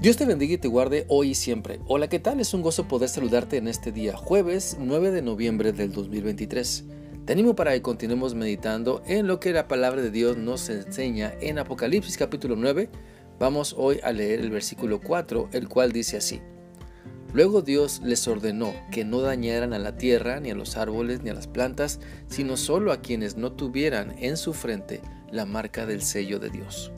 Dios te bendiga y te guarde hoy y siempre. Hola, ¿qué tal? Es un gozo poder saludarte en este día, jueves 9 de noviembre del 2023. Te animo para que continuemos meditando en lo que la palabra de Dios nos enseña en Apocalipsis capítulo 9. Vamos hoy a leer el versículo 4, el cual dice así. Luego Dios les ordenó que no dañaran a la tierra, ni a los árboles, ni a las plantas, sino solo a quienes no tuvieran en su frente la marca del sello de Dios.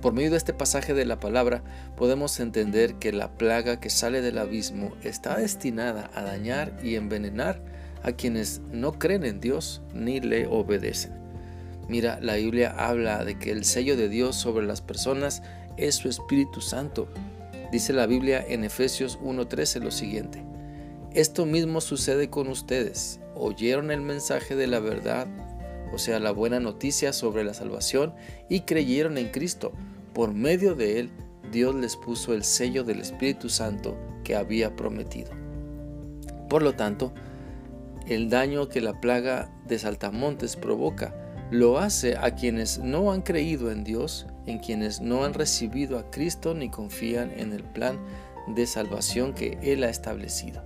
Por medio de este pasaje de la palabra podemos entender que la plaga que sale del abismo está destinada a dañar y envenenar a quienes no creen en Dios ni le obedecen. Mira, la Biblia habla de que el sello de Dios sobre las personas es su Espíritu Santo. Dice la Biblia en Efesios 1.13 lo siguiente. Esto mismo sucede con ustedes. Oyeron el mensaje de la verdad o sea, la buena noticia sobre la salvación, y creyeron en Cristo. Por medio de él, Dios les puso el sello del Espíritu Santo que había prometido. Por lo tanto, el daño que la plaga de saltamontes provoca lo hace a quienes no han creído en Dios, en quienes no han recibido a Cristo ni confían en el plan de salvación que Él ha establecido.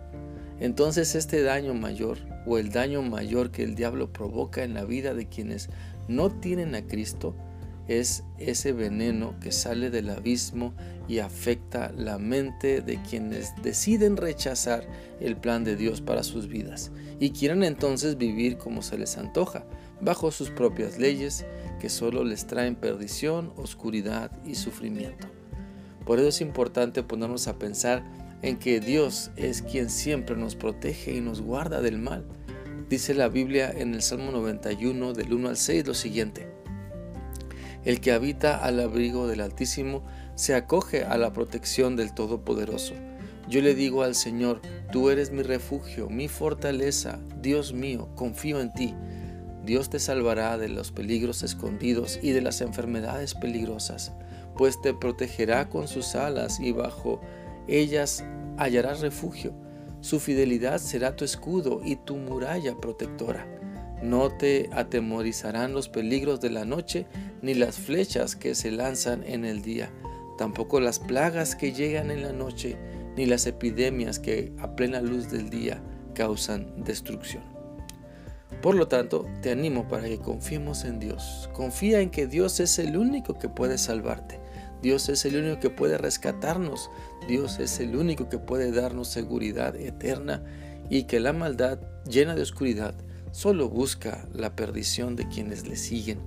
Entonces este daño mayor o el daño mayor que el diablo provoca en la vida de quienes no tienen a Cristo es ese veneno que sale del abismo y afecta la mente de quienes deciden rechazar el plan de Dios para sus vidas y quieren entonces vivir como se les antoja, bajo sus propias leyes que solo les traen perdición, oscuridad y sufrimiento. Por eso es importante ponernos a pensar en que Dios es quien siempre nos protege y nos guarda del mal. Dice la Biblia en el Salmo 91 del 1 al 6 lo siguiente. El que habita al abrigo del Altísimo se acoge a la protección del Todopoderoso. Yo le digo al Señor, tú eres mi refugio, mi fortaleza, Dios mío, confío en ti. Dios te salvará de los peligros escondidos y de las enfermedades peligrosas, pues te protegerá con sus alas y bajo ellas hallarás refugio. Su fidelidad será tu escudo y tu muralla protectora. No te atemorizarán los peligros de la noche, ni las flechas que se lanzan en el día, tampoco las plagas que llegan en la noche, ni las epidemias que a plena luz del día causan destrucción. Por lo tanto, te animo para que confiemos en Dios. Confía en que Dios es el único que puede salvarte. Dios es el único que puede rescatarnos. Dios es el único que puede darnos seguridad eterna y que la maldad llena de oscuridad solo busca la perdición de quienes le siguen.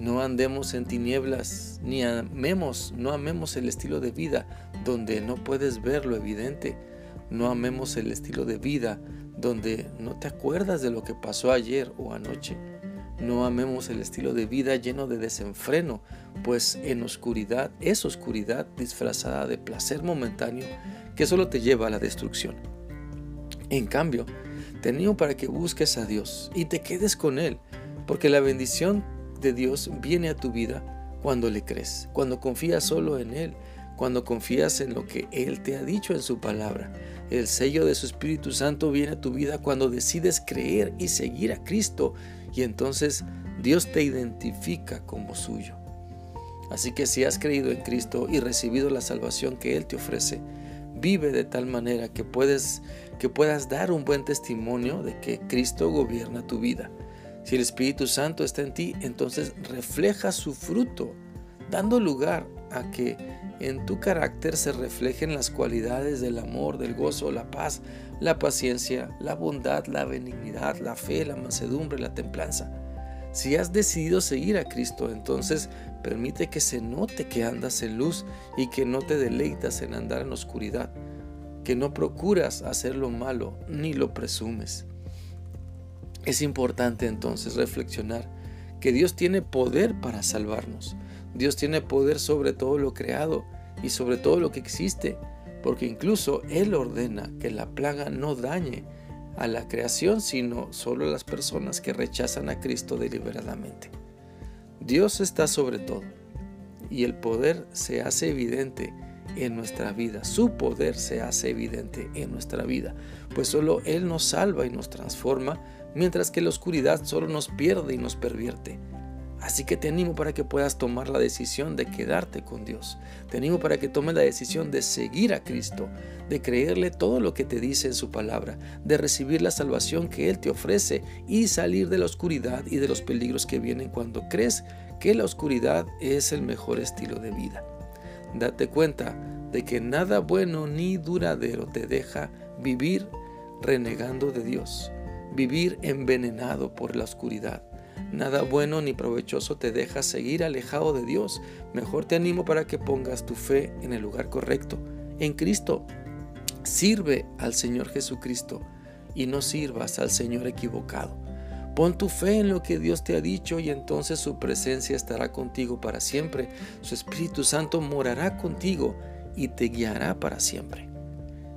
No andemos en tinieblas, ni amemos, no amemos el estilo de vida donde no puedes ver lo evidente. No amemos el estilo de vida donde no te acuerdas de lo que pasó ayer o anoche. No amemos el estilo de vida lleno de desenfreno, pues en oscuridad es oscuridad disfrazada de placer momentáneo que solo te lleva a la destrucción. En cambio, te para que busques a Dios y te quedes con Él, porque la bendición de Dios viene a tu vida cuando le crees, cuando confías solo en Él, cuando confías en lo que Él te ha dicho en su palabra. El sello de su Espíritu Santo viene a tu vida cuando decides creer y seguir a Cristo y entonces Dios te identifica como suyo. Así que si has creído en Cristo y recibido la salvación que Él te ofrece, vive de tal manera que, puedes, que puedas dar un buen testimonio de que Cristo gobierna tu vida. Si el Espíritu Santo está en ti, entonces refleja su fruto, dando lugar a que en tu carácter se reflejen las cualidades del amor, del gozo, la paz, la paciencia, la bondad, la benignidad, la fe, la mansedumbre, la templanza. Si has decidido seguir a Cristo, entonces permite que se note que andas en luz y que no te deleitas en andar en oscuridad, que no procuras hacer lo malo ni lo presumes. Es importante entonces reflexionar que Dios tiene poder para salvarnos. Dios tiene poder sobre todo lo creado y sobre todo lo que existe, porque incluso Él ordena que la plaga no dañe a la creación, sino solo a las personas que rechazan a Cristo deliberadamente. Dios está sobre todo y el poder se hace evidente en nuestra vida. Su poder se hace evidente en nuestra vida, pues solo Él nos salva y nos transforma, mientras que la oscuridad solo nos pierde y nos pervierte. Así que te animo para que puedas tomar la decisión de quedarte con Dios. Te animo para que tomes la decisión de seguir a Cristo, de creerle todo lo que te dice en su palabra, de recibir la salvación que Él te ofrece y salir de la oscuridad y de los peligros que vienen cuando crees que la oscuridad es el mejor estilo de vida. Date cuenta de que nada bueno ni duradero te deja vivir renegando de Dios, vivir envenenado por la oscuridad Nada bueno ni provechoso te deja seguir alejado de Dios. Mejor te animo para que pongas tu fe en el lugar correcto, en Cristo. Sirve al Señor Jesucristo y no sirvas al Señor equivocado. Pon tu fe en lo que Dios te ha dicho y entonces su presencia estará contigo para siempre. Su Espíritu Santo morará contigo y te guiará para siempre.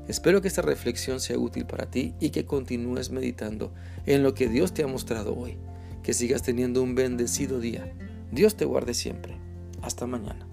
Espero que esta reflexión sea útil para ti y que continúes meditando en lo que Dios te ha mostrado hoy. Que sigas teniendo un bendecido día. Dios te guarde siempre. Hasta mañana.